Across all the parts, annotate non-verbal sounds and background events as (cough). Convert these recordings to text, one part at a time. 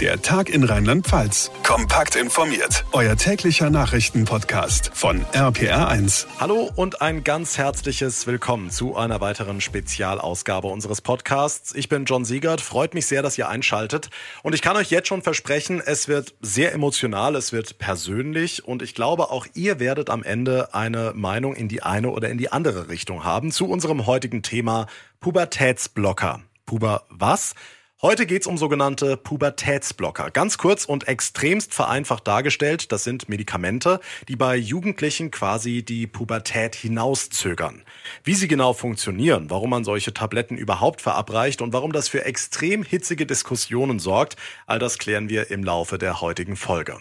Der Tag in Rheinland-Pfalz. Kompakt informiert. Euer täglicher Nachrichtenpodcast von RPR1. Hallo und ein ganz herzliches Willkommen zu einer weiteren Spezialausgabe unseres Podcasts. Ich bin John Siegert. Freut mich sehr, dass ihr einschaltet. Und ich kann euch jetzt schon versprechen, es wird sehr emotional, es wird persönlich und ich glaube, auch ihr werdet am Ende eine Meinung in die eine oder in die andere Richtung haben zu unserem heutigen Thema Pubertätsblocker. Puber was? Heute geht's um sogenannte Pubertätsblocker. Ganz kurz und extremst vereinfacht dargestellt, das sind Medikamente, die bei Jugendlichen quasi die Pubertät hinauszögern. Wie sie genau funktionieren, warum man solche Tabletten überhaupt verabreicht und warum das für extrem hitzige Diskussionen sorgt, all das klären wir im Laufe der heutigen Folge.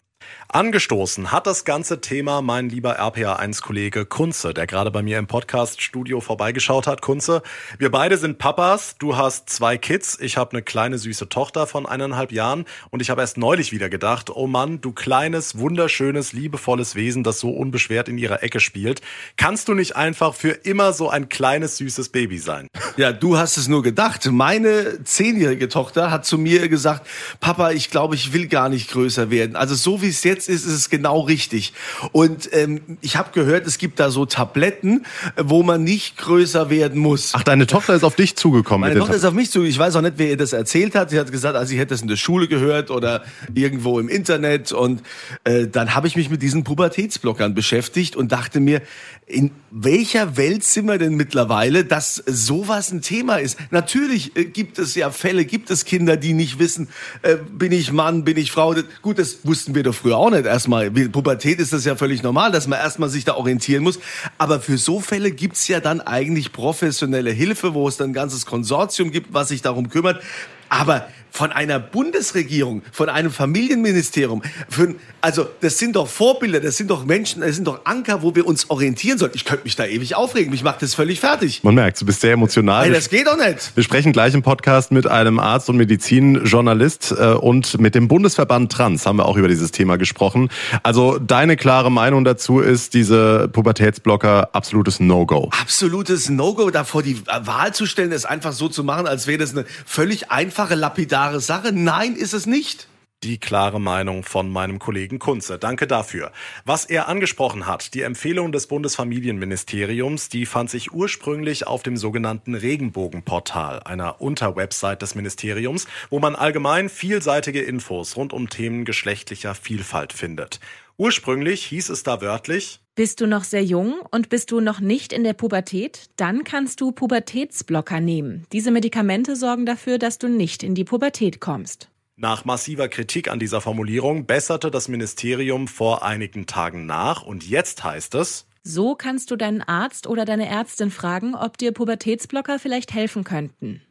Angestoßen hat das ganze Thema mein lieber RPA1-Kollege Kunze, der gerade bei mir im Podcast-Studio vorbeigeschaut hat. Kunze, wir beide sind Papas. Du hast zwei Kids. Ich habe eine kleine süße Tochter von eineinhalb Jahren. Und ich habe erst neulich wieder gedacht, oh Mann, du kleines, wunderschönes, liebevolles Wesen, das so unbeschwert in ihrer Ecke spielt. Kannst du nicht einfach für immer so ein kleines, süßes Baby sein? Ja, du hast es nur gedacht. Meine zehnjährige Tochter hat zu mir gesagt, Papa, ich glaube, ich will gar nicht größer werden. Also so wie es jetzt ist, ist es genau richtig. Und ähm, ich habe gehört, es gibt da so Tabletten, wo man nicht größer werden muss. Ach, deine Tochter ist auf dich zugekommen. Meine Tochter ist auf mich zugekommen. Ich weiß auch nicht, wer ihr das erzählt hat. Sie hat gesagt, also sie hätte es in der Schule gehört oder irgendwo im Internet. Und äh, dann habe ich mich mit diesen Pubertätsblockern beschäftigt und dachte mir, in welcher Welt sind wir denn mittlerweile, dass sowas ein Thema ist? Natürlich äh, gibt es ja Fälle, gibt es Kinder, die nicht wissen, äh, bin ich Mann, bin ich Frau. Gut, das wussten wir doch früher auch nicht erstmal. Pubertät ist das ja völlig normal, dass man erstmal sich da orientieren muss. Aber für so Fälle gibt's ja dann eigentlich professionelle Hilfe, wo es dann ein ganzes Konsortium gibt, was sich darum kümmert. Aber von einer Bundesregierung, von einem Familienministerium, für, also das sind doch Vorbilder, das sind doch Menschen, das sind doch Anker, wo wir uns orientieren sollen. Ich könnte mich da ewig aufregen, mich macht das völlig fertig. Man merkt, du bist sehr emotional. Hey, das geht doch nicht. Wir sprechen gleich im Podcast mit einem Arzt und Medizinjournalist äh, und mit dem Bundesverband Trans haben wir auch über dieses Thema gesprochen. Also deine klare Meinung dazu ist, diese Pubertätsblocker absolutes No-Go. Absolutes No-Go, da vor die Wahl zu stellen, es einfach so zu machen, als wäre das eine völlig einfache, lapidare Sache. Nein, ist es nicht die klare Meinung von meinem Kollegen Kunze. Danke dafür. Was er angesprochen hat, die Empfehlung des Bundesfamilienministeriums, die fand sich ursprünglich auf dem sogenannten Regenbogenportal, einer Unterwebsite des Ministeriums, wo man allgemein vielseitige Infos rund um Themen geschlechtlicher Vielfalt findet. Ursprünglich hieß es da wörtlich, bist du noch sehr jung und bist du noch nicht in der Pubertät? Dann kannst du Pubertätsblocker nehmen. Diese Medikamente sorgen dafür, dass du nicht in die Pubertät kommst. Nach massiver Kritik an dieser Formulierung besserte das Ministerium vor einigen Tagen nach und jetzt heißt es, so kannst du deinen Arzt oder deine Ärztin fragen, ob dir Pubertätsblocker vielleicht helfen könnten.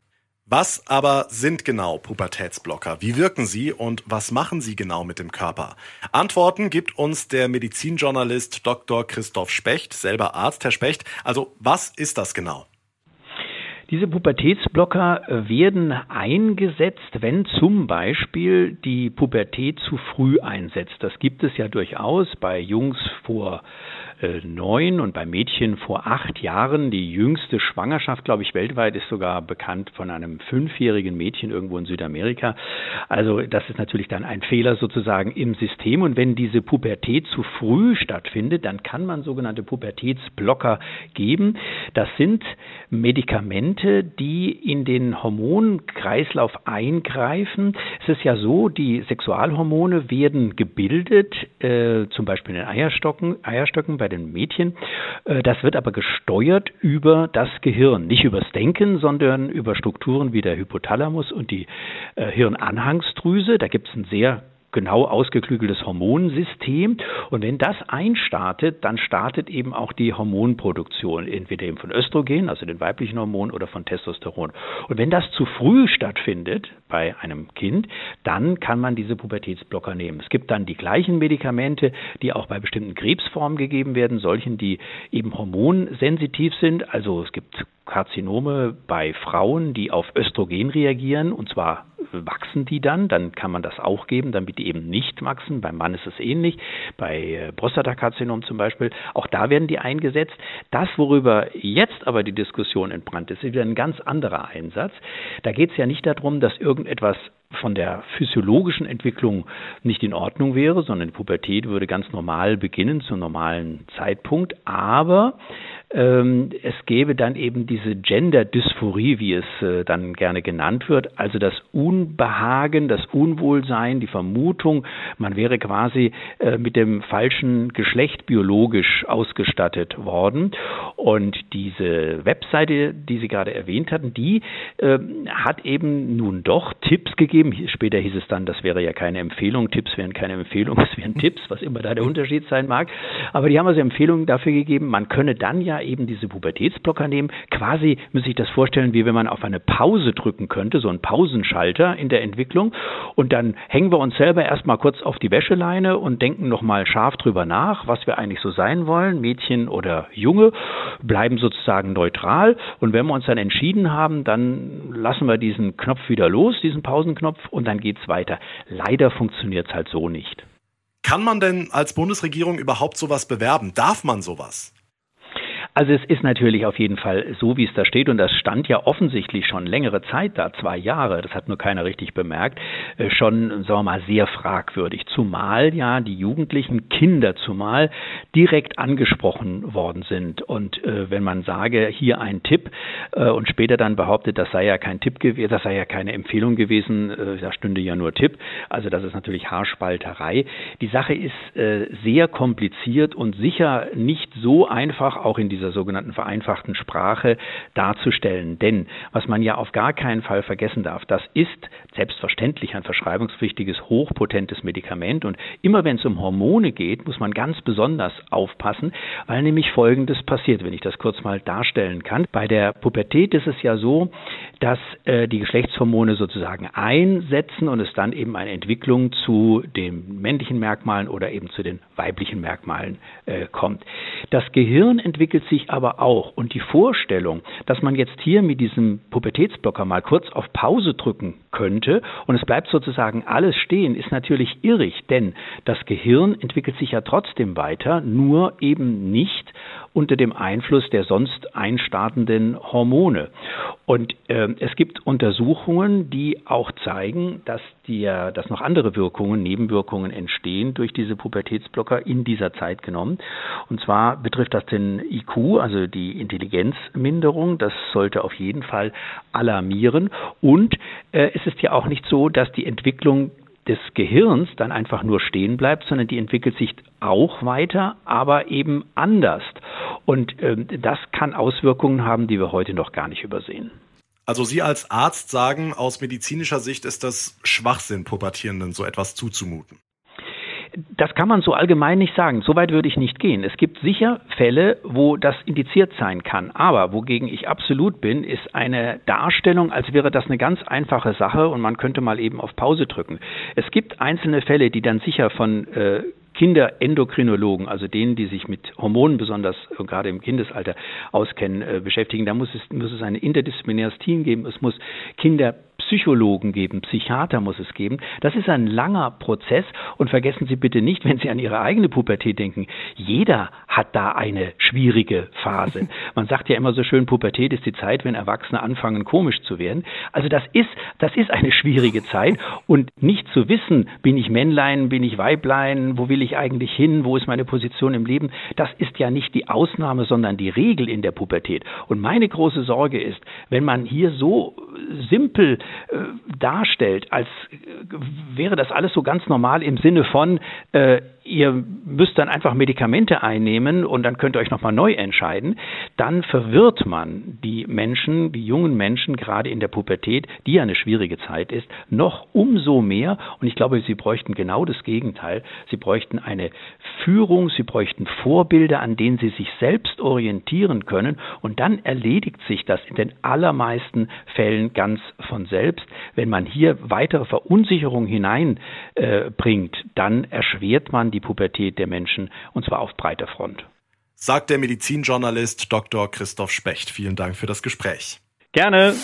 Was aber sind genau Pubertätsblocker? Wie wirken sie und was machen sie genau mit dem Körper? Antworten gibt uns der Medizinjournalist Dr. Christoph Specht, selber Arzt, Herr Specht. Also was ist das genau? Diese Pubertätsblocker äh, werden eingesetzt, wenn zum Beispiel die Pubertät zu früh einsetzt. Das gibt es ja durchaus bei Jungs vor neun und bei Mädchen vor acht Jahren. Die jüngste Schwangerschaft, glaube ich, weltweit ist sogar bekannt von einem fünfjährigen Mädchen irgendwo in Südamerika. Also das ist natürlich dann ein Fehler sozusagen im System. Und wenn diese Pubertät zu früh stattfindet, dann kann man sogenannte Pubertätsblocker geben. Das sind Medikamente, die in den Hormonkreislauf eingreifen. Es ist ja so, die Sexualhormone werden gebildet, äh, zum Beispiel in den Eierstöcken, Eierstöcken bei den Mädchen. Äh, das wird aber gesteuert über das Gehirn, nicht übers Denken, sondern über Strukturen wie der Hypothalamus und die äh, Hirnanhangsdrüse. Da gibt es ein sehr genau ausgeklügeltes Hormonsystem. Und wenn das einstartet, dann startet eben auch die Hormonproduktion, entweder eben von Östrogen, also den weiblichen Hormon, oder von Testosteron. Und wenn das zu früh stattfindet bei einem Kind, dann kann man diese Pubertätsblocker nehmen. Es gibt dann die gleichen Medikamente, die auch bei bestimmten Krebsformen gegeben werden, solchen, die eben hormonsensitiv sind. Also es gibt Karzinome bei Frauen, die auf Östrogen reagieren, und zwar wachsen die dann, dann kann man das auch geben, damit die eben nicht wachsen. Beim Mann ist es ähnlich, bei äh, Prostatakarzinom zum Beispiel, auch da werden die eingesetzt. Das, worüber jetzt aber die Diskussion entbrannt ist, ist wieder ein ganz anderer Einsatz. Da geht es ja nicht darum, dass irgendetwas von der physiologischen Entwicklung nicht in Ordnung wäre, sondern die Pubertät würde ganz normal beginnen, zum normalen Zeitpunkt. Aber es gäbe dann eben diese Gender-Dysphorie, wie es äh, dann gerne genannt wird, also das Unbehagen, das Unwohlsein, die Vermutung, man wäre quasi äh, mit dem falschen Geschlecht biologisch ausgestattet worden. Und diese Webseite, die Sie gerade erwähnt hatten, die äh, hat eben nun doch Tipps gegeben. Später hieß es dann, das wäre ja keine Empfehlung, Tipps wären keine Empfehlung, (laughs) es wären Tipps, was immer da der Unterschied sein mag. Aber die haben also Empfehlungen dafür gegeben, man könne dann ja eben diese Pubertätsblocker nehmen. Quasi muss ich das vorstellen, wie wenn man auf eine Pause drücken könnte, so ein Pausenschalter in der Entwicklung. Und dann hängen wir uns selber erstmal kurz auf die Wäscheleine und denken nochmal scharf drüber nach, was wir eigentlich so sein wollen, Mädchen oder Junge, bleiben sozusagen neutral. Und wenn wir uns dann entschieden haben, dann lassen wir diesen Knopf wieder los, diesen Pausenknopf, und dann geht's weiter. Leider funktioniert es halt so nicht. Kann man denn als Bundesregierung überhaupt sowas bewerben? Darf man sowas? Also es ist natürlich auf jeden Fall so, wie es da steht, und das stand ja offensichtlich schon längere Zeit da, zwei Jahre, das hat nur keiner richtig bemerkt, äh, schon, sagen wir mal, sehr fragwürdig. Zumal ja die jugendlichen Kinder zumal direkt angesprochen worden sind. Und äh, wenn man sage, hier ein Tipp äh, und später dann behauptet, das sei ja kein Tipp gewesen, das sei ja keine Empfehlung gewesen, äh, da stünde ja nur Tipp. Also das ist natürlich Haarspalterei. Die Sache ist äh, sehr kompliziert und sicher nicht so einfach, auch in dieser sogenannten vereinfachten Sprache darzustellen. Denn was man ja auf gar keinen Fall vergessen darf, das ist selbstverständlich ein verschreibungspflichtiges, hochpotentes Medikament. Und immer wenn es um Hormone geht, muss man ganz besonders aufpassen, weil nämlich Folgendes passiert, wenn ich das kurz mal darstellen kann. Bei der Pubertät ist es ja so, dass äh, die Geschlechtshormone sozusagen einsetzen und es dann eben eine Entwicklung zu den männlichen Merkmalen oder eben zu den weiblichen Merkmalen äh, kommt. Das Gehirn entwickelt sich aber auch und die Vorstellung, dass man jetzt hier mit diesem Pubertätsblocker mal kurz auf Pause drücken könnte und es bleibt sozusagen alles stehen, ist natürlich irrig, denn das Gehirn entwickelt sich ja trotzdem weiter, nur eben nicht unter dem Einfluss der sonst einstartenden Hormone. Und äh, es gibt Untersuchungen, die auch zeigen, dass, die, dass noch andere Wirkungen, Nebenwirkungen entstehen durch diese Pubertätsblocker in dieser Zeit genommen. Und zwar betrifft das den IQ, also die Intelligenzminderung. Das sollte auf jeden Fall alarmieren. Und äh, es ist ja auch nicht so, dass die Entwicklung des Gehirns dann einfach nur stehen bleibt, sondern die entwickelt sich auch weiter, aber eben anders. Und ähm, das kann Auswirkungen haben, die wir heute noch gar nicht übersehen. Also Sie als Arzt sagen, aus medizinischer Sicht ist das Schwachsinn, Pubertierenden so etwas zuzumuten. Das kann man so allgemein nicht sagen. So weit würde ich nicht gehen. Es gibt sicher Fälle, wo das indiziert sein kann. Aber wogegen ich absolut bin, ist eine Darstellung, als wäre das eine ganz einfache Sache und man könnte mal eben auf Pause drücken. Es gibt einzelne Fälle, die dann sicher von äh, Kinderendokrinologen, also denen, die sich mit Hormonen besonders äh, gerade im Kindesalter auskennen, äh, beschäftigen. Da muss es, muss es ein interdisziplinäres Team geben. Es muss Kinder Psychologen geben, Psychiater muss es geben. Das ist ein langer Prozess und vergessen Sie bitte nicht, wenn Sie an Ihre eigene Pubertät denken, jeder hat da eine schwierige Phase. (laughs) Man sagt ja immer so schön, Pubertät ist die Zeit, wenn Erwachsene anfangen komisch zu werden. Also das ist, das ist eine schwierige Zeit und nicht zu wissen, bin ich Männlein, bin ich Weiblein, wo will ich eigentlich hin, wo ist meine Position im Leben, das ist ja nicht die Ausnahme, sondern die Regel in der Pubertät. Und meine große Sorge ist, wenn man hier so simpel darstellt, als äh, wäre das alles so ganz normal im Sinne von, äh, ihr müsst dann einfach Medikamente einnehmen und dann könnt ihr euch nochmal neu entscheiden, dann verwirrt man die Menschen, die jungen Menschen, gerade in der Pubertät, die ja eine schwierige Zeit ist, noch umso mehr. Und ich glaube, sie bräuchten genau das Gegenteil. Sie bräuchten eine Führung, sie bräuchten Vorbilder, an denen sie sich selbst orientieren können. Und dann erledigt sich das in den allermeisten Fällen ganz von selbst. Wenn man hier weitere Verunsicherung hineinbringt, äh, dann erschwert man die Pubertät der Menschen und zwar auf breiter Front. Sagt der Medizinjournalist Dr. Christoph Specht. Vielen Dank für das Gespräch. Gerne.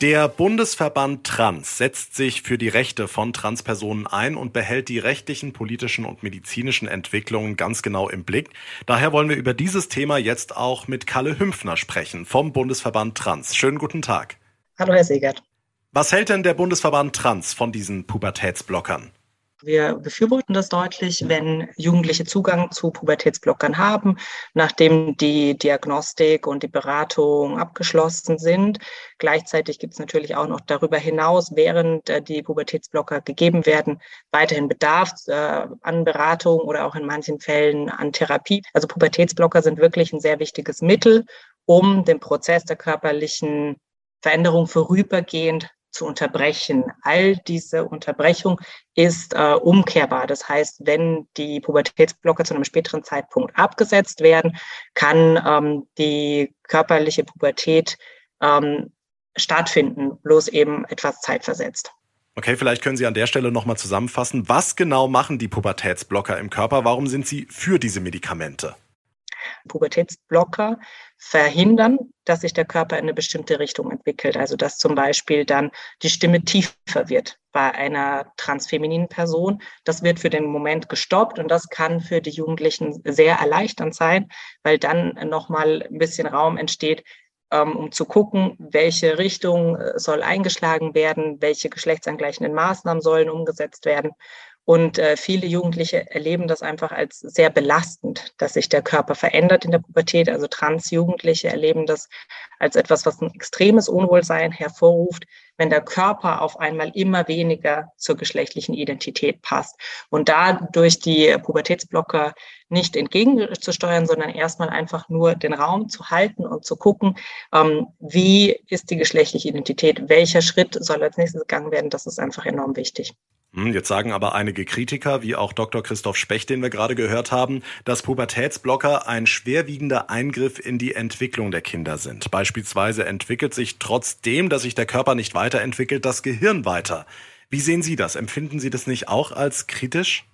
Der Bundesverband Trans setzt sich für die Rechte von Transpersonen ein und behält die rechtlichen, politischen und medizinischen Entwicklungen ganz genau im Blick. Daher wollen wir über dieses Thema jetzt auch mit Kalle Hümpfner sprechen vom Bundesverband Trans. Schönen guten Tag. Hallo, Herr Segert. Was hält denn der Bundesverband Trans von diesen Pubertätsblockern? Wir befürworten das deutlich, wenn Jugendliche Zugang zu Pubertätsblockern haben, nachdem die Diagnostik und die Beratung abgeschlossen sind. Gleichzeitig gibt es natürlich auch noch darüber hinaus, während äh, die Pubertätsblocker gegeben werden, weiterhin Bedarf äh, an Beratung oder auch in manchen Fällen an Therapie. Also Pubertätsblocker sind wirklich ein sehr wichtiges Mittel, um den Prozess der körperlichen Veränderung vorübergehend zu unterbrechen. All diese Unterbrechung ist äh, umkehrbar. Das heißt, wenn die Pubertätsblocker zu einem späteren Zeitpunkt abgesetzt werden, kann ähm, die körperliche Pubertät ähm, stattfinden, bloß eben etwas zeitversetzt. Okay, vielleicht können Sie an der Stelle nochmal zusammenfassen. Was genau machen die Pubertätsblocker im Körper? Warum sind sie für diese Medikamente? Pubertätsblocker verhindern, dass sich der Körper in eine bestimmte Richtung entwickelt. Also dass zum Beispiel dann die Stimme tiefer wird bei einer transfemininen Person. Das wird für den Moment gestoppt und das kann für die Jugendlichen sehr erleichternd sein, weil dann nochmal ein bisschen Raum entsteht, ähm, um zu gucken, welche Richtung äh, soll eingeschlagen werden, welche geschlechtsangleichenden Maßnahmen sollen umgesetzt werden. Und äh, viele Jugendliche erleben das einfach als sehr belastend, dass sich der Körper verändert in der Pubertät. Also Transjugendliche erleben das als etwas, was ein extremes Unwohlsein hervorruft, wenn der Körper auf einmal immer weniger zur geschlechtlichen Identität passt. Und da durch die Pubertätsblocker nicht entgegenzusteuern, sondern erstmal einfach nur den Raum zu halten und zu gucken, ähm, wie ist die geschlechtliche Identität, welcher Schritt soll als nächstes gegangen werden, das ist einfach enorm wichtig. Hm, jetzt sagen aber einige Kritiker, wie auch Dr. Christoph Specht, den wir gerade gehört haben, dass Pubertätsblocker ein schwerwiegender Eingriff in die Entwicklung der Kinder sind. Beispielsweise entwickelt sich trotzdem, dass sich der Körper nicht weiterentwickelt, das Gehirn weiter. Wie sehen Sie das? Empfinden Sie das nicht auch als kritisch?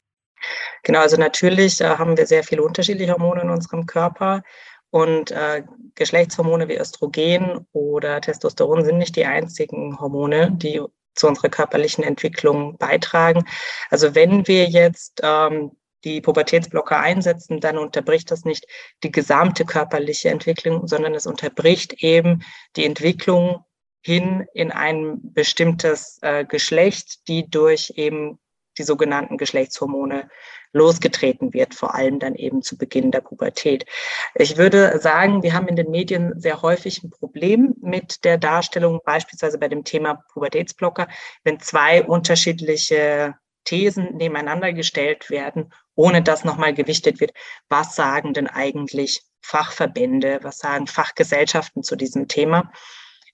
Genau, also natürlich äh, haben wir sehr viele unterschiedliche Hormone in unserem Körper. Und äh, Geschlechtshormone wie Östrogen oder Testosteron sind nicht die einzigen Hormone, die zu unserer körperlichen Entwicklung beitragen. Also wenn wir jetzt ähm, die Pubertätsblocker einsetzen, dann unterbricht das nicht die gesamte körperliche Entwicklung, sondern es unterbricht eben die Entwicklung hin in ein bestimmtes äh, Geschlecht, die durch eben die sogenannten Geschlechtshormone losgetreten wird, vor allem dann eben zu Beginn der Pubertät. Ich würde sagen, wir haben in den Medien sehr häufig ein Problem mit der Darstellung, beispielsweise bei dem Thema Pubertätsblocker, wenn zwei unterschiedliche Thesen nebeneinander gestellt werden, ohne dass nochmal gewichtet wird, was sagen denn eigentlich Fachverbände, was sagen Fachgesellschaften zu diesem Thema.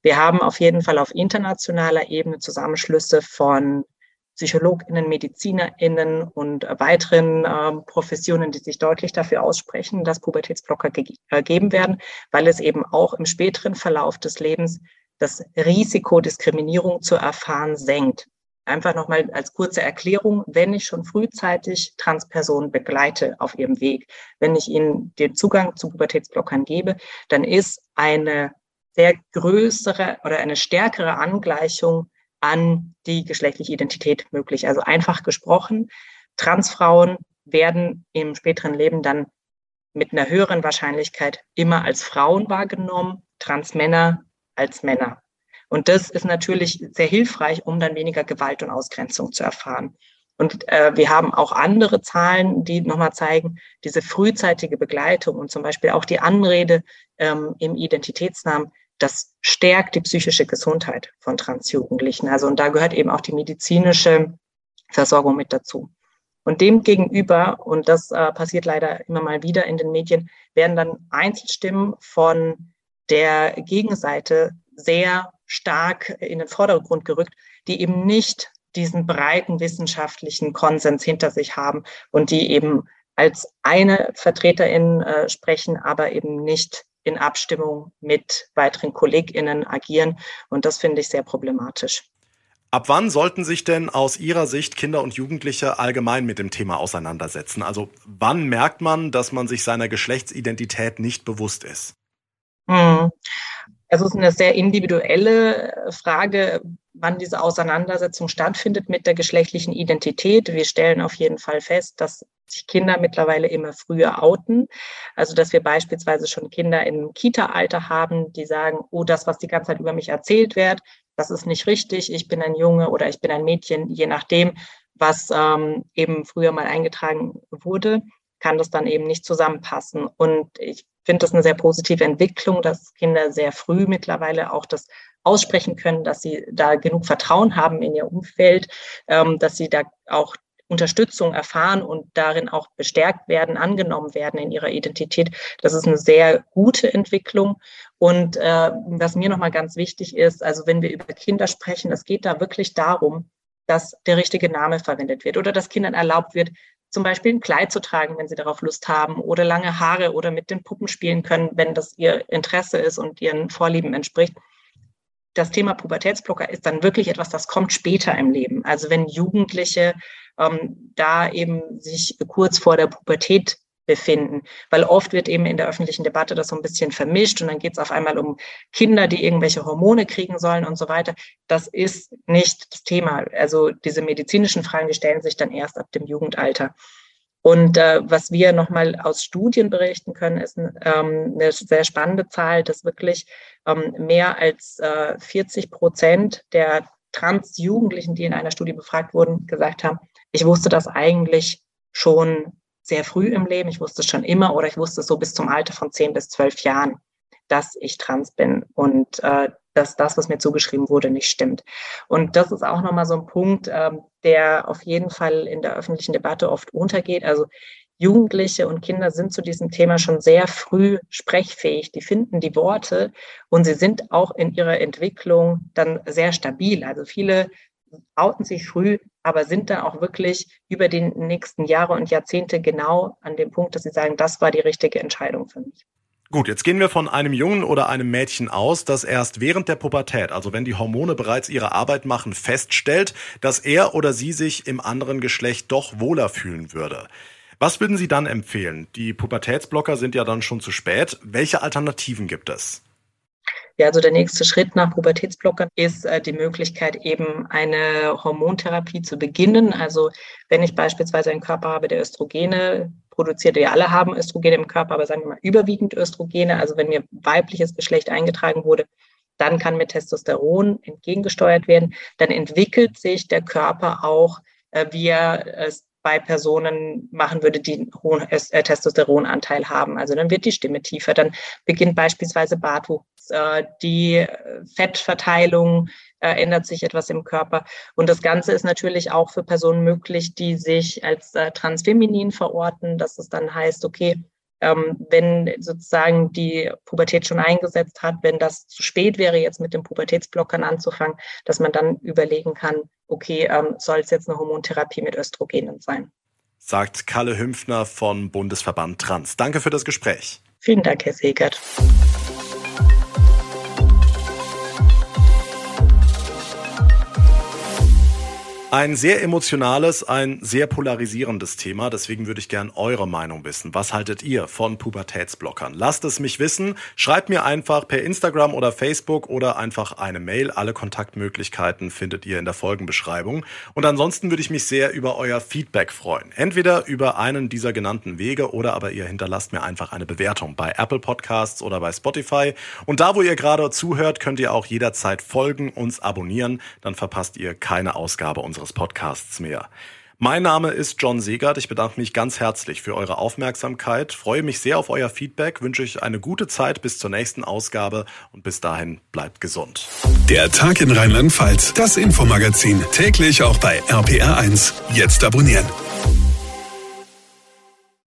Wir haben auf jeden Fall auf internationaler Ebene Zusammenschlüsse von PsychologInnen, MedizinerInnen und weiteren ähm, Professionen, die sich deutlich dafür aussprechen, dass Pubertätsblocker gegeben äh, werden, weil es eben auch im späteren Verlauf des Lebens das Risiko, Diskriminierung zu erfahren, senkt. Einfach nochmal als kurze Erklärung, wenn ich schon frühzeitig Transpersonen begleite auf ihrem Weg, wenn ich ihnen den Zugang zu Pubertätsblockern gebe, dann ist eine sehr größere oder eine stärkere Angleichung an die geschlechtliche Identität möglich. Also einfach gesprochen, Transfrauen werden im späteren Leben dann mit einer höheren Wahrscheinlichkeit immer als Frauen wahrgenommen, Transmänner als Männer. Und das ist natürlich sehr hilfreich, um dann weniger Gewalt und Ausgrenzung zu erfahren. Und äh, wir haben auch andere Zahlen, die nochmal zeigen, diese frühzeitige Begleitung und zum Beispiel auch die Anrede ähm, im Identitätsnamen das stärkt die psychische Gesundheit von Transjugendlichen. Also und da gehört eben auch die medizinische Versorgung mit dazu. Und dem gegenüber, und das äh, passiert leider immer mal wieder in den Medien, werden dann Einzelstimmen von der Gegenseite sehr stark in den Vordergrund gerückt, die eben nicht diesen breiten wissenschaftlichen Konsens hinter sich haben und die eben als eine Vertreterin äh, sprechen, aber eben nicht in Abstimmung mit weiteren KollegInnen agieren. Und das finde ich sehr problematisch. Ab wann sollten sich denn aus Ihrer Sicht Kinder und Jugendliche allgemein mit dem Thema auseinandersetzen? Also wann merkt man, dass man sich seiner Geschlechtsidentität nicht bewusst ist? Hm. Also es ist eine sehr individuelle Frage, wann diese Auseinandersetzung stattfindet mit der geschlechtlichen Identität. Wir stellen auf jeden Fall fest, dass sich Kinder mittlerweile immer früher outen. Also dass wir beispielsweise schon Kinder im Kita-Alter haben, die sagen, oh, das, was die ganze Zeit über mich erzählt wird, das ist nicht richtig, ich bin ein Junge oder ich bin ein Mädchen, je nachdem, was ähm, eben früher mal eingetragen wurde, kann das dann eben nicht zusammenpassen. Und ich finde das eine sehr positive Entwicklung, dass Kinder sehr früh mittlerweile auch das aussprechen können, dass sie da genug Vertrauen haben in ihr Umfeld, ähm, dass sie da auch Unterstützung erfahren und darin auch bestärkt werden, angenommen werden in ihrer Identität. Das ist eine sehr gute Entwicklung. Und äh, was mir nochmal ganz wichtig ist, also wenn wir über Kinder sprechen, es geht da wirklich darum, dass der richtige Name verwendet wird oder dass Kindern erlaubt wird, zum Beispiel ein Kleid zu tragen, wenn sie darauf Lust haben, oder lange Haare oder mit den Puppen spielen können, wenn das ihr Interesse ist und ihren Vorlieben entspricht. Das Thema Pubertätsblocker ist dann wirklich etwas, das kommt später im Leben. Also wenn Jugendliche ähm, da eben sich kurz vor der Pubertät befinden. Weil oft wird eben in der öffentlichen Debatte das so ein bisschen vermischt und dann geht es auf einmal um Kinder, die irgendwelche Hormone kriegen sollen und so weiter. Das ist nicht das Thema. Also diese medizinischen Fragen, die stellen sich dann erst ab dem Jugendalter. Und äh, was wir nochmal aus Studien berichten können, ist ähm, eine sehr spannende Zahl, dass wirklich mehr als äh, 40 Prozent der Trans-Jugendlichen, die in einer Studie befragt wurden, gesagt haben, ich wusste das eigentlich schon sehr früh im Leben. Ich wusste es schon immer oder ich wusste es so bis zum Alter von 10 bis 12 Jahren, dass ich trans bin und äh, dass das, was mir zugeschrieben wurde, nicht stimmt. Und das ist auch nochmal so ein Punkt, äh, der auf jeden Fall in der öffentlichen Debatte oft untergeht. Also Jugendliche und Kinder sind zu diesem Thema schon sehr früh sprechfähig. Die finden die Worte und sie sind auch in ihrer Entwicklung dann sehr stabil. Also viele outen sich früh, aber sind dann auch wirklich über die nächsten Jahre und Jahrzehnte genau an dem Punkt, dass sie sagen, das war die richtige Entscheidung für mich. Gut, jetzt gehen wir von einem Jungen oder einem Mädchen aus, das erst während der Pubertät, also wenn die Hormone bereits ihre Arbeit machen, feststellt, dass er oder sie sich im anderen Geschlecht doch wohler fühlen würde. Was würden Sie dann empfehlen? Die Pubertätsblocker sind ja dann schon zu spät. Welche Alternativen gibt es? Ja, also der nächste Schritt nach Pubertätsblockern ist äh, die Möglichkeit, eben eine Hormontherapie zu beginnen. Also wenn ich beispielsweise einen Körper habe, der Östrogene produziert, wir alle haben Östrogene im Körper, aber sagen wir mal überwiegend Östrogene, also wenn mir weibliches Geschlecht eingetragen wurde, dann kann mit Testosteron entgegengesteuert werden. Dann entwickelt sich der Körper auch, äh, wie er es bei Personen machen würde, die einen hohen äh, Testosteronanteil haben. Also dann wird die Stimme tiefer, dann beginnt beispielsweise Bartwuchs, äh, die Fettverteilung äh, ändert sich etwas im Körper. Und das Ganze ist natürlich auch für Personen möglich, die sich als transfeminin verorten, dass es dann heißt, okay, ähm, wenn sozusagen die Pubertät schon eingesetzt hat, wenn das zu spät wäre, jetzt mit den Pubertätsblockern anzufangen, dass man dann überlegen kann, okay, ähm, soll es jetzt eine Hormontherapie mit Östrogenen sein? Sagt Kalle Hümpfner von Bundesverband Trans. Danke für das Gespräch. Vielen Dank, Herr Segert. Ein sehr emotionales, ein sehr polarisierendes Thema. Deswegen würde ich gern eure Meinung wissen. Was haltet ihr von Pubertätsblockern? Lasst es mich wissen. Schreibt mir einfach per Instagram oder Facebook oder einfach eine Mail. Alle Kontaktmöglichkeiten findet ihr in der Folgenbeschreibung. Und ansonsten würde ich mich sehr über euer Feedback freuen. Entweder über einen dieser genannten Wege oder aber ihr hinterlasst mir einfach eine Bewertung bei Apple Podcasts oder bei Spotify. Und da, wo ihr gerade zuhört, könnt ihr auch jederzeit folgen, uns abonnieren. Dann verpasst ihr keine Ausgabe unseres unseres Podcasts mehr. Mein Name ist John Segert. Ich bedanke mich ganz herzlich für eure Aufmerksamkeit, freue mich sehr auf euer Feedback, wünsche euch eine gute Zeit bis zur nächsten Ausgabe und bis dahin bleibt gesund. Der Tag in Rheinland-Pfalz, das Infomagazin, täglich auch bei RPR1. Jetzt abonnieren.